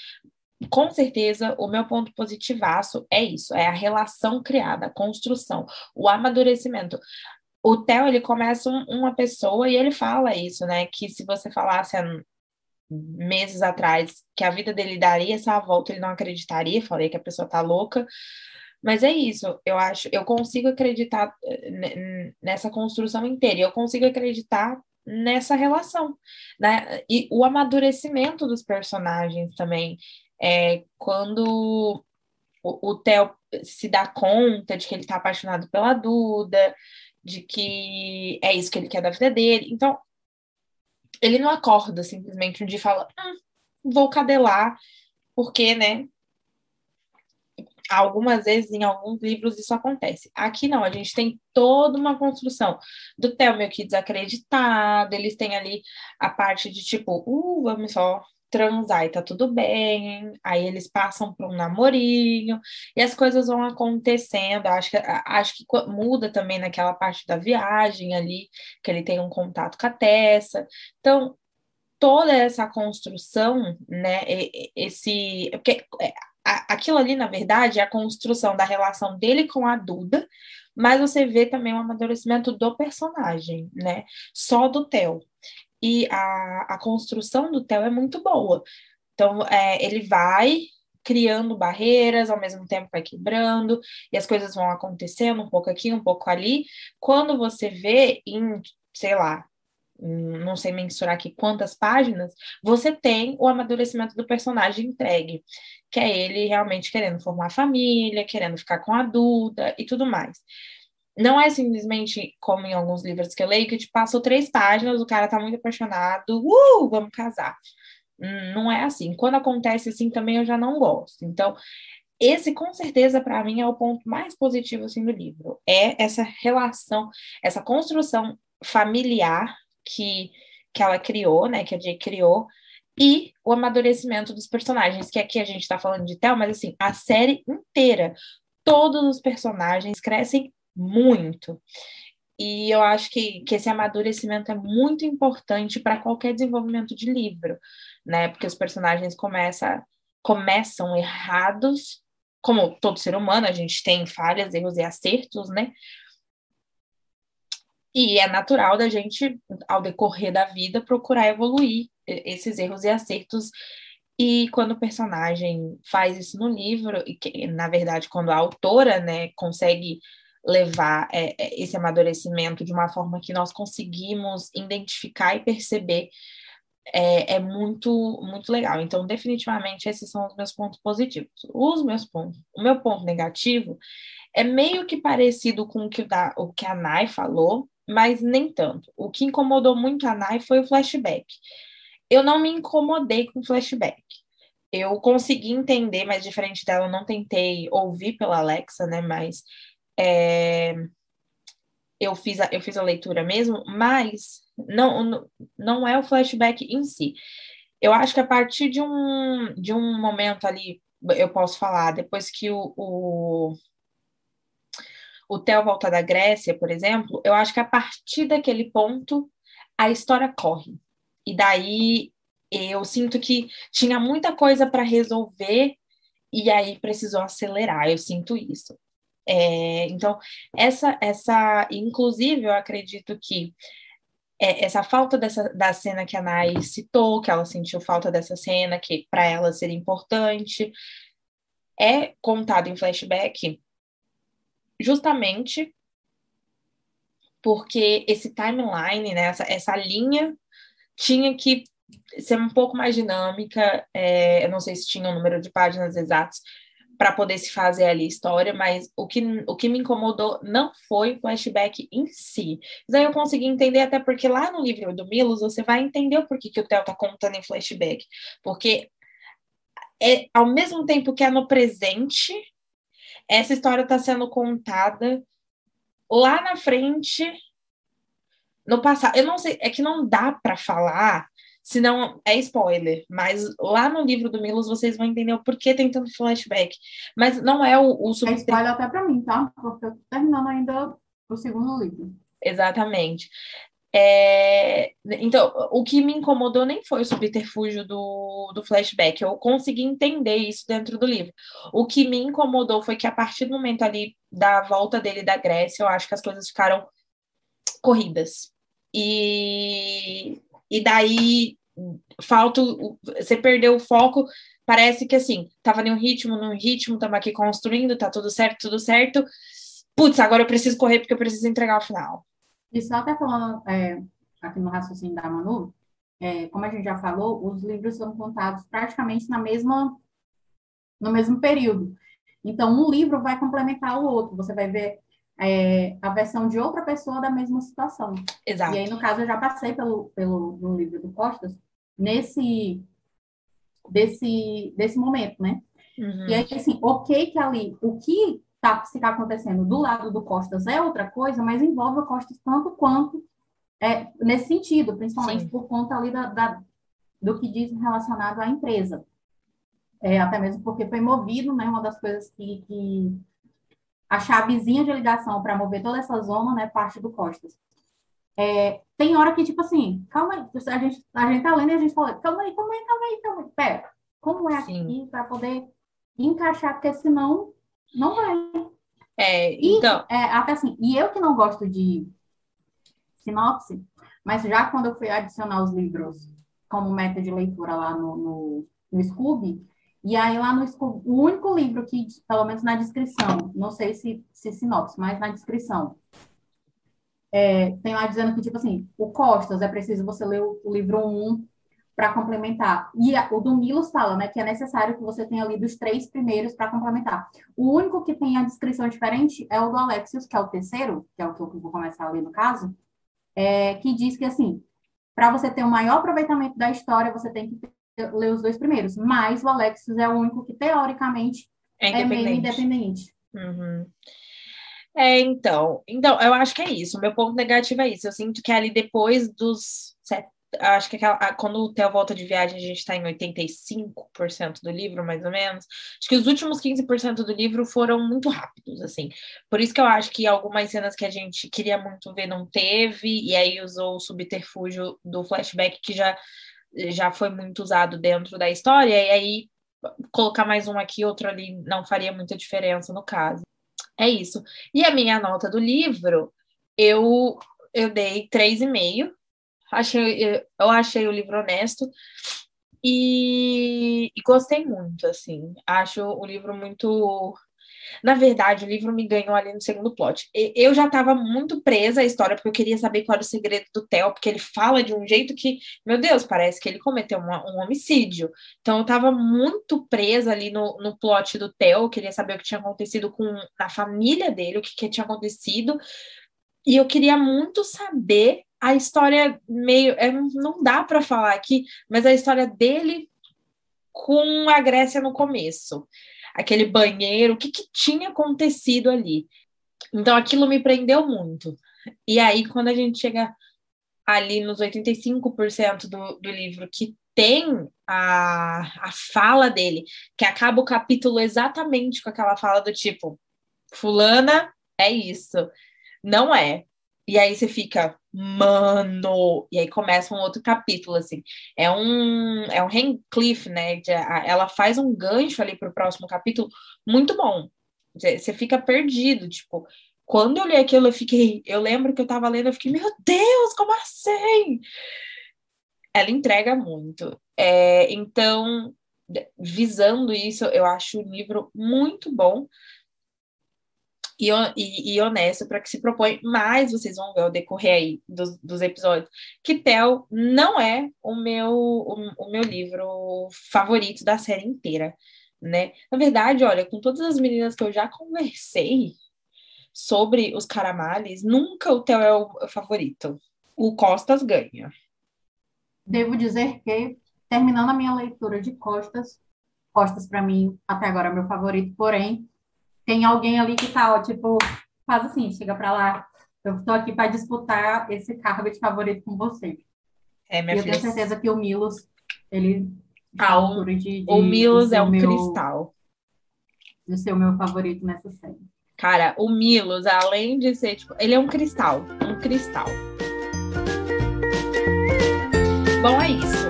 Com certeza, o meu ponto positivaço é isso, é a relação criada, a construção, o amadurecimento. O Theo, ele começa um, uma pessoa e ele fala isso, né, que se você falasse meses atrás que a vida dele daria essa volta, ele não acreditaria, falei que a pessoa tá louca, mas é isso, eu acho, eu consigo acreditar nessa construção inteira, eu consigo acreditar nessa relação, né? E o amadurecimento dos personagens também, é, quando o, o Theo se dá conta de que ele está apaixonado pela Duda, de que é isso que ele quer da vida dele. Então, ele não acorda simplesmente um dia e fala, ah, vou cadelar, porque, né? Algumas vezes, em alguns livros, isso acontece. Aqui não, a gente tem toda uma construção do Theo meio que desacreditado, eles têm ali a parte de tipo, uh, vamos só transar e tá tudo bem, aí eles passam para um namorinho, e as coisas vão acontecendo, acho que, acho que muda também naquela parte da viagem ali, que ele tem um contato com a Tessa, então toda essa construção, né, esse, porque é, aquilo ali, na verdade, é a construção da relação dele com a Duda, mas você vê também o amadurecimento do personagem, né, só do Theo e a, a construção do Theo é muito boa. Então, é, ele vai criando barreiras, ao mesmo tempo vai quebrando, e as coisas vão acontecendo um pouco aqui, um pouco ali. Quando você vê em, sei lá, não sei mensurar aqui quantas páginas, você tem o amadurecimento do personagem entregue, que é ele realmente querendo formar família, querendo ficar com a Duda e tudo mais. Não é simplesmente como em alguns livros que eu leio, que te passou três páginas, o cara tá muito apaixonado, uh, vamos casar. Hum, não é assim. Quando acontece assim também eu já não gosto. Então, esse com certeza para mim é o ponto mais positivo assim do livro. É essa relação, essa construção familiar que que ela criou, né, que a Jay criou, e o amadurecimento dos personagens, que aqui a gente está falando de Tel, mas assim, a série inteira, todos os personagens crescem muito. E eu acho que, que esse amadurecimento é muito importante para qualquer desenvolvimento de livro, né? Porque os personagens começa, começam errados, como todo ser humano, a gente tem falhas, erros e acertos, né? E é natural da gente, ao decorrer da vida, procurar evoluir esses erros e acertos. E quando o personagem faz isso no livro, e que, na verdade, quando a autora, né, consegue levar é, é, esse amadurecimento de uma forma que nós conseguimos identificar e perceber é, é, muito muito legal. Então, definitivamente, esses são os meus pontos positivos. Os meus pontos, o meu ponto negativo é meio que parecido com o que, da, o que a Nai falou, mas nem tanto. O que incomodou muito a Nai foi o flashback. Eu não me incomodei com o flashback. Eu consegui entender, mas diferente dela, eu não tentei ouvir pela Alexa, né? Mas é, eu, fiz a, eu fiz a leitura mesmo, mas não, não é o flashback em si. Eu acho que a partir de um, de um momento ali, eu posso falar, depois que o, o, o Theo volta da Grécia, por exemplo, eu acho que a partir daquele ponto a história corre. E daí eu sinto que tinha muita coisa para resolver e aí precisou acelerar. Eu sinto isso. É, então, essa, essa, inclusive, eu acredito que é, essa falta dessa, da cena que a Nai citou, que ela sentiu falta dessa cena, que para ela seria importante, é contado em flashback justamente porque esse timeline, né, essa, essa linha tinha que ser um pouco mais dinâmica, é, eu não sei se tinha um número de páginas exatos, para poder se fazer ali história, mas o que, o que me incomodou não foi o flashback em si. Daí eu consegui entender, até porque lá no livro do Milos você vai entender o porquê que o Theo tá contando em flashback. Porque é, ao mesmo tempo que é no presente, essa história está sendo contada lá na frente, no passado. Eu não sei, é que não dá para falar Senão é spoiler, mas lá no livro do Milos vocês vão entender o porquê tem tanto flashback. Mas não é o, o É spoiler até para mim, tá? Porque eu tô terminando ainda o segundo livro. Exatamente. É... Então, o que me incomodou nem foi o subterfúgio do, do flashback, eu consegui entender isso dentro do livro. O que me incomodou foi que a partir do momento ali da volta dele da Grécia, eu acho que as coisas ficaram corridas. E e daí falta, você perdeu o foco, parece que assim, tava em um ritmo, num ritmo, estamos aqui construindo, tá tudo certo, tudo certo. Putz, agora eu preciso correr porque eu preciso entregar o final. E só até falando é, aqui no raciocínio da Manu, é, como a gente já falou, os livros são contados praticamente na mesma, no mesmo período. Então, um livro vai complementar o outro. Você vai ver é, a versão de outra pessoa da mesma situação. Exato. E aí, no caso, eu já passei pelo, pelo no livro do Costas nesse desse, desse momento, né? Uhum. E aí, assim, ok que ali o que tá, se está acontecendo do lado do Costas é outra coisa, mas envolve o Costas tanto quanto é, nesse sentido, principalmente Sim. por conta ali da, da, do que diz relacionado à empresa. É, até mesmo porque foi movido, né, uma das coisas que, que a chavezinha de ligação para mover toda essa zona, né, parte do Costas. É, tem hora que, tipo assim, calma aí, a gente, a gente tá lendo e a gente fala, calma aí, calma aí, calma aí, calma aí, pera, como é Sim. aqui para poder encaixar, porque senão não vai. É, então... E, é, até assim, e eu que não gosto de sinopse, mas já quando eu fui adicionar os livros como meta de leitura lá no, no, no Scooby, e aí lá no Scooby, o único livro que, pelo menos na descrição, não sei se, se sinopse, mas na descrição, é, tem lá dizendo que, tipo assim, o Costas, é preciso você ler o, o livro 1 para complementar. E a, o do Milos fala, né, que é necessário que você tenha lido os três primeiros para complementar. O único que tem a descrição diferente é o do Alexios, que é o terceiro, que é o que eu vou começar a ler no caso, é, que diz que, assim, para você ter o maior aproveitamento da história, você tem que ter, ler os dois primeiros. Mas o Alexios é o único que, teoricamente, é, é meio independente. Uhum. É, então, então, eu acho que é isso. Meu ponto negativo é isso. Eu sinto que ali depois dos acho que aquela, quando o Theo volta de viagem, a gente está em 85% do livro, mais ou menos. Acho que os últimos 15% do livro foram muito rápidos, assim. Por isso que eu acho que algumas cenas que a gente queria muito ver não teve, e aí usou o subterfúgio do flashback que já, já foi muito usado dentro da história, e aí colocar mais um aqui, outro ali, não faria muita diferença no caso. É isso. E a minha nota do livro, eu, eu dei 3,5 Achei, eu achei o livro honesto e, e gostei muito, assim. Acho o livro muito na verdade, o livro me ganhou ali no segundo plot. Eu já estava muito presa à história, porque eu queria saber qual era o segredo do Theo, porque ele fala de um jeito que, meu Deus, parece que ele cometeu uma, um homicídio. Então eu estava muito presa ali no, no plot do Theo, queria saber o que tinha acontecido com na família dele, o que, que tinha acontecido. E eu queria muito saber a história meio. É, não dá para falar aqui, mas a história dele com a Grécia no começo. Aquele banheiro, o que, que tinha acontecido ali. Então aquilo me prendeu muito. E aí, quando a gente chega ali nos 85% do, do livro que tem a, a fala dele, que acaba o capítulo exatamente com aquela fala do tipo, fulana, é isso. Não é. E aí você fica, mano! E aí começa um outro capítulo, assim. É um, é um Cliff, né? Ela faz um gancho ali para o próximo capítulo muito bom. Você fica perdido, tipo. Quando eu li aquilo, eu fiquei. Eu lembro que eu tava lendo, eu fiquei, meu Deus, como assim? Ela entrega muito. É, então, visando isso, eu acho o livro muito bom e, e, e honesto para que se propõe, mas vocês vão ver ao decorrer aí dos, dos episódios que Tel não é o meu, o, o, meu livro favorito da série inteira, né? Na verdade, olha, com todas as meninas que eu já conversei sobre os caramales, nunca o Tel é o, favorito. O Costas ganha. Devo dizer que, terminando a minha leitura de Costas, Costas, para mim, até agora é meu favorito, porém, tem alguém ali que tá, ó, tipo, faz assim, chega para lá. Eu tô aqui para disputar esse cargo de favorito com você. É, minha e eu filha. tenho certeza que o Milos, ele ah, o, de, de, o Milos é um meu, cristal. De ser o meu favorito nessa série. Cara, o Milos, além de ser, tipo, ele é um cristal, um cristal. Bom, é isso.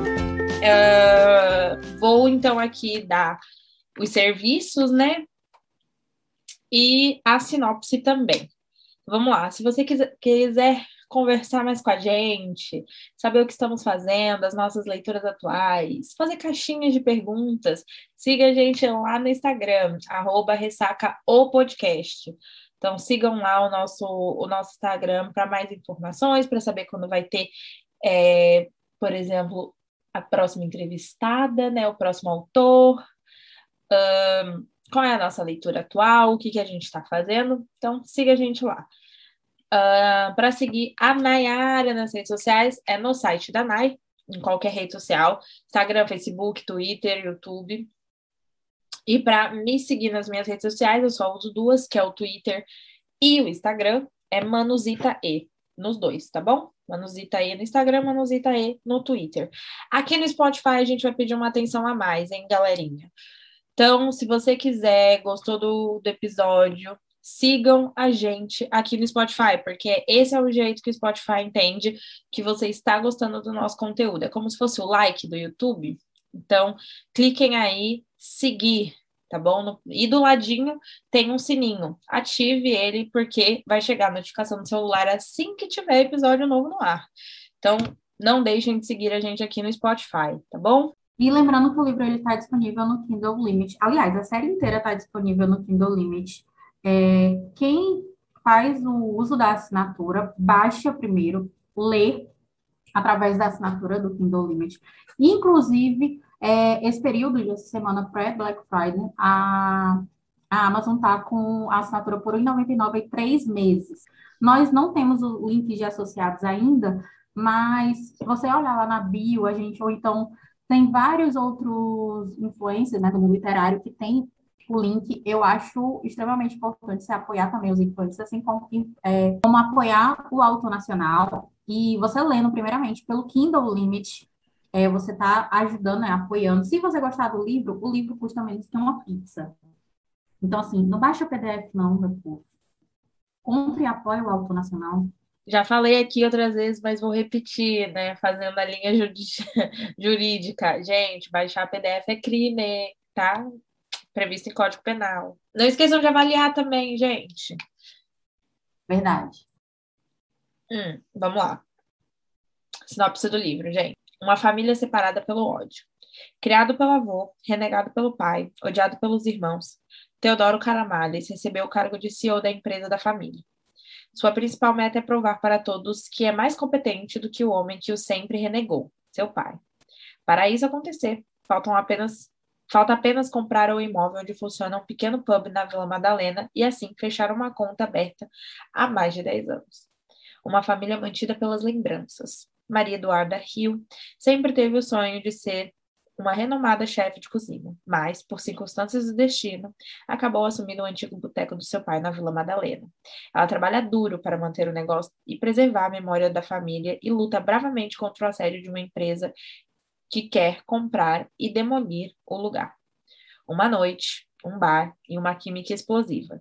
Uh, vou então aqui dar os serviços, né? E a sinopse também. Vamos lá, se você quiser, conversar mais com a gente, saber o que estamos fazendo, as nossas leituras atuais, fazer caixinhas de perguntas, siga a gente lá no Instagram, arroba ressaca o podcast. Então sigam lá o nosso, o nosso Instagram para mais informações, para saber quando vai ter, é, por exemplo, a próxima entrevistada, né, o próximo autor. Um, qual é a nossa leitura atual, o que, que a gente está fazendo. Então, siga a gente lá. Uh, Para seguir a Nayara nas redes sociais, é no site da Nay, em qualquer rede social: Instagram, Facebook, Twitter, YouTube. E para me seguir nas minhas redes sociais, eu só uso duas, que é o Twitter e o Instagram, é Manuzita E, nos dois, tá bom? Manuzita E no Instagram, Manuzita E no Twitter. Aqui no Spotify a gente vai pedir uma atenção a mais, hein, galerinha? Então, se você quiser, gostou do, do episódio, sigam a gente aqui no Spotify, porque esse é o jeito que o Spotify entende que você está gostando do nosso conteúdo. É como se fosse o like do YouTube. Então, cliquem aí, seguir, tá bom? E do ladinho tem um sininho. Ative ele, porque vai chegar a notificação no celular assim que tiver episódio novo no ar. Então, não deixem de seguir a gente aqui no Spotify, tá bom? E lembrando que o livro está disponível no Kindle Limit. Aliás, a série inteira está disponível no Kindle Limit. É, quem faz o uso da assinatura, baixa primeiro, lê através da assinatura do Kindle Limit. Inclusive, é, esse período de semana pré-Black Friday, a, a Amazon está com a assinatura por R$ 1,99 em três meses. Nós não temos o link de associados ainda, mas se você olhar lá na bio, a gente, ou então tem vários outros influencers né, do mundo literário que tem o link. Eu acho extremamente importante você apoiar também os influencers, assim como, é, como apoiar o Auto Nacional. E você lendo, primeiramente, pelo Kindle Limit, é, você está ajudando, né, apoiando. Se você gostar do livro, o livro custa menos que uma pizza. Então, assim, não baixa o PDF, não, meu povo. Compre e apoie o Auto Nacional. Já falei aqui outras vezes, mas vou repetir, né? Fazendo a linha jurídica. Gente, baixar PDF é crime, tá? Previsto em Código Penal. Não esqueçam de avaliar também, gente. Verdade. Hum, vamos lá. Sinopse do livro, gente. Uma família separada pelo ódio. Criado pelo avô, renegado pelo pai, odiado pelos irmãos, Teodoro Caramalhas recebeu o cargo de CEO da empresa da família. Sua principal meta é provar para todos que é mais competente do que o homem que o sempre renegou, seu pai. Para isso acontecer, faltam apenas Falta apenas comprar o imóvel onde funciona um pequeno pub na Vila Madalena e assim fechar uma conta aberta há mais de 10 anos. Uma família mantida pelas lembranças. Maria Eduarda Rio sempre teve o sonho de ser uma renomada chefe de cozinha, mas, por circunstâncias do destino, acabou assumindo o antigo boteco do seu pai na Vila Madalena. Ela trabalha duro para manter o negócio e preservar a memória da família e luta bravamente contra o assédio de uma empresa que quer comprar e demolir o lugar. Uma noite, um bar e uma química explosiva.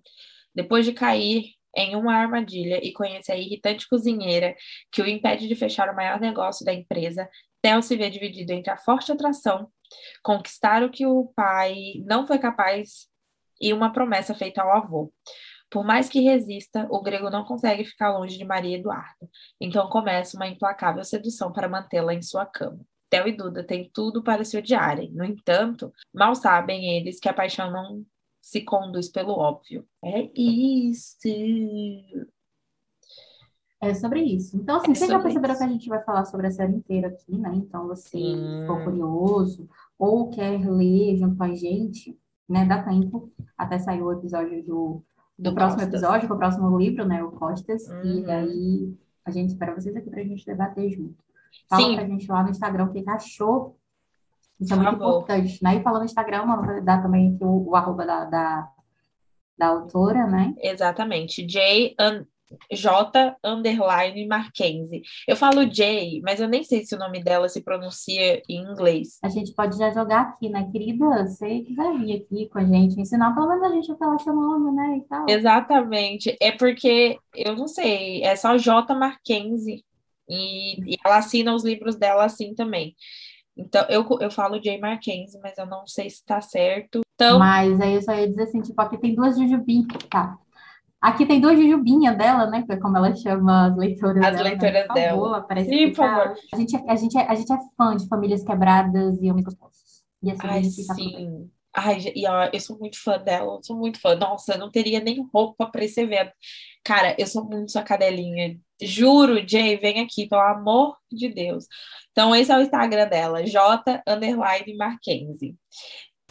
Depois de cair em uma armadilha e conhecer a irritante cozinheira que o impede de fechar o maior negócio da empresa, Theo se vê dividido entre a forte atração, conquistar o que o pai não foi capaz e uma promessa feita ao avô. Por mais que resista, o grego não consegue ficar longe de Maria Eduarda, então começa uma implacável sedução para mantê-la em sua cama. Theo e Duda têm tudo para se odiarem. No entanto, mal sabem eles que a paixão não se conduz pelo óbvio. É isso. É sobre isso. Então, assim, é vocês já perceberam isso. que a gente vai falar sobre a série inteira aqui, né? Então, você Sim. ficou curioso ou quer ler junto com a gente, né? Dá tempo até sair o episódio do, do, do próximo Costas. episódio, com o próximo livro, né? O Costas. Uhum. E aí a gente espera vocês aqui para a gente debater junto. Fala Sim. pra gente lá no Instagram o que, achou. Isso é muito importante, né? E falando no Instagram, vamos dar também aqui o, o arroba da, da, da autora, né? Exatamente. J, J underline Marquense. Eu falo J, mas eu nem sei se o nome dela se pronuncia em inglês. A gente pode já jogar aqui, né, querida? Você quiser vir aqui com a gente, ensinar pelo menos a gente a falar seu nome, né? E tal. Exatamente. É porque eu não sei, é só J Marquense. E, e ela assina os livros dela assim também. Então, eu, eu falo Jay Marquense, mas eu não sei se está certo. Então... Mas aí eu só ia dizer assim, tipo, aqui tem duas jujubinhas, tá? Aqui tem duas jujubinhas dela, né? Que é como ela chama as leitoras as dela. As leitoras né? dela. Sim, por tá... favor. A gente, é, a, gente é, a gente é fã de famílias quebradas e homens gostosos. E assim, Ai, sim. Ai, e ó, eu sou muito fã dela, eu sou muito fã. Nossa, eu não teria nem roupa para esse evento. Cara, eu sou muito sua cadelinha. Juro, Jay, vem aqui, pelo amor de Deus. Então, esse é o Instagram dela, J underline Marquense.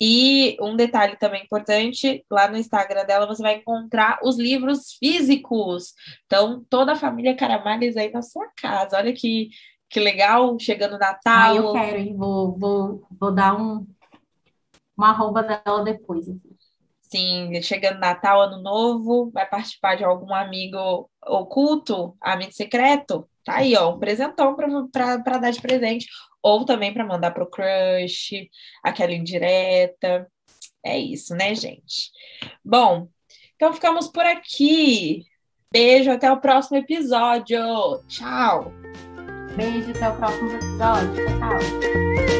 E um detalhe também importante, lá no Instagram dela você vai encontrar os livros físicos. Então, toda a família Caramales aí na sua casa. Olha que, que legal, chegando o Natal. Ah, eu quero, hein? Vou, vou, vou dar um, uma arroba dela depois. Sim, chegando Natal, Ano Novo, vai participar de algum amigo oculto, amigo secreto. Tá aí, ó, um presentão para dar de presente ou também para mandar para o crush, aquela indireta. É isso, né, gente? Bom, então ficamos por aqui. Beijo, até o próximo episódio. Tchau. Beijo, até o próximo episódio. Tchau.